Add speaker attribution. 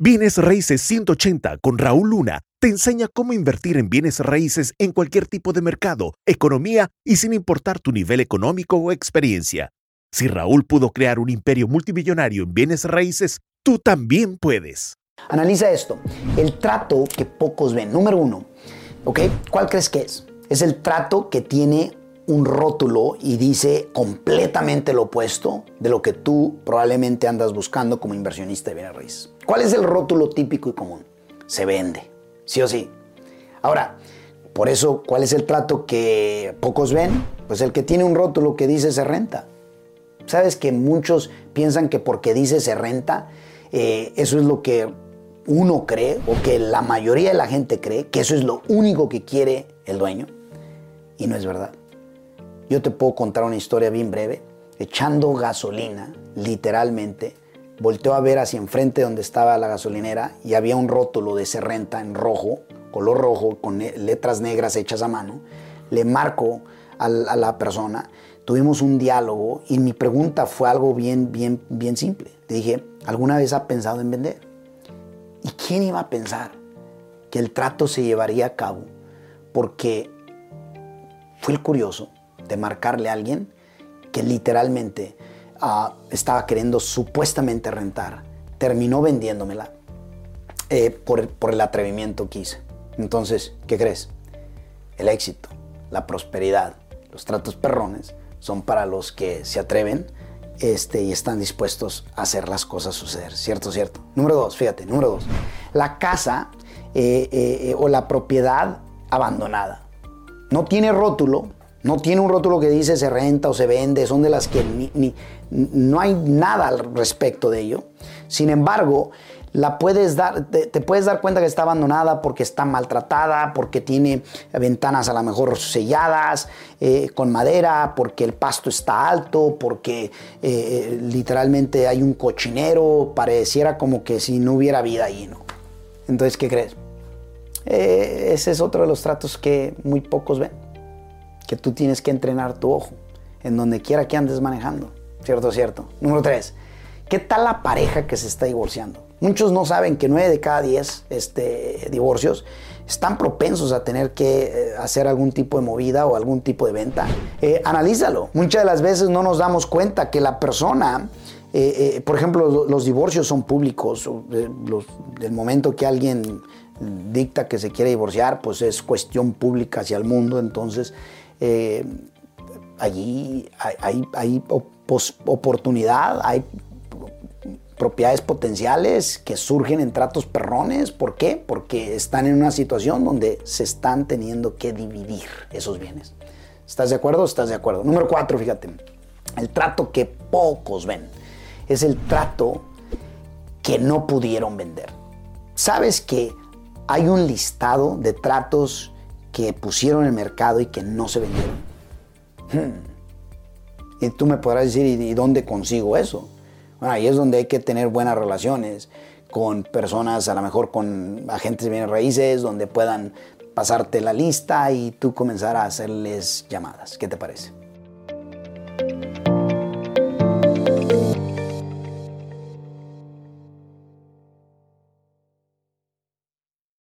Speaker 1: Bienes Raíces 180 con Raúl Luna te enseña cómo invertir en bienes raíces en cualquier tipo de mercado, economía y sin importar tu nivel económico o experiencia. Si Raúl pudo crear un imperio multimillonario en bienes raíces, tú también puedes.
Speaker 2: Analiza esto, el trato que pocos ven. Número uno, ¿ok? ¿Cuál crees que es? Es el trato que tiene un rótulo y dice completamente lo opuesto de lo que tú probablemente andas buscando como inversionista de bienes raíces. ¿Cuál es el rótulo típico y común? Se vende, sí o sí. Ahora, por eso, ¿cuál es el trato que pocos ven? Pues el que tiene un rótulo que dice se renta. ¿Sabes que muchos piensan que porque dice se renta, eh, eso es lo que uno cree o que la mayoría de la gente cree, que eso es lo único que quiere el dueño? Y no es verdad. Yo te puedo contar una historia bien breve. Echando gasolina, literalmente, volteó a ver hacia enfrente donde estaba la gasolinera y había un rótulo de Serrenta en rojo, color rojo, con letras negras hechas a mano. Le marco a la persona, tuvimos un diálogo y mi pregunta fue algo bien, bien, bien simple. Le dije, ¿alguna vez ha pensado en vender? ¿Y quién iba a pensar que el trato se llevaría a cabo? Porque fue el curioso de marcarle a alguien que literalmente ah, estaba queriendo supuestamente rentar, terminó vendiéndomela eh, por, por el atrevimiento que hice. Entonces, ¿qué crees? El éxito, la prosperidad, los tratos perrones son para los que se atreven este, y están dispuestos a hacer las cosas suceder. ¿Cierto, cierto? Número dos, fíjate, número dos. La casa eh, eh, o la propiedad abandonada. No tiene rótulo, no tiene un rótulo que dice se renta o se vende, son de las que no hay nada al respecto de ello. Sin embargo, la puedes dar, te, puedes dar cuenta que está abandonada porque está maltratada, porque tiene ventanas a lo mejor selladas eh, con madera, porque el pasto está alto, porque eh, eh, literalmente hay un cochinero, pareciera como que si no hubiera vida ahí, ¿no? Entonces, ¿qué crees? ese es otro de los tratos que muy pocos ven que tú tienes que entrenar tu ojo en donde quiera que andes manejando. ¿Cierto, cierto? Número tres, ¿qué tal la pareja que se está divorciando? Muchos no saben que 9 de cada 10 este, divorcios están propensos a tener que eh, hacer algún tipo de movida o algún tipo de venta. Eh, analízalo. Muchas de las veces no nos damos cuenta que la persona, eh, por ejemplo, los, divorcios son públicos. Los, del momento que alguien dicta que se quiere divorciar, pues es cuestión pública hacia el mundo. Entonces, eh, allí hay, oportunidad, hay propiedades potenciales que surgen en tratos perrones. ¿Por qué? Porque están en una situación donde se están teniendo que dividir esos bienes. ¿Estás de acuerdo? ¿Estás de acuerdo? Número cuatro, fíjate. El trato que pocos ven es el trato que no pudieron vender. ¿Sabes que hay un listado de tratos que pusieron en el mercado y que no se vendieron. Hmm. Y tú me podrás decir, ¿y dónde consigo eso? Bueno, ahí es donde hay que tener buenas relaciones con personas, a lo mejor con agentes de bienes raíces, donde puedan pasarte la lista y tú comenzar a hacerles llamadas. ¿Qué te parece?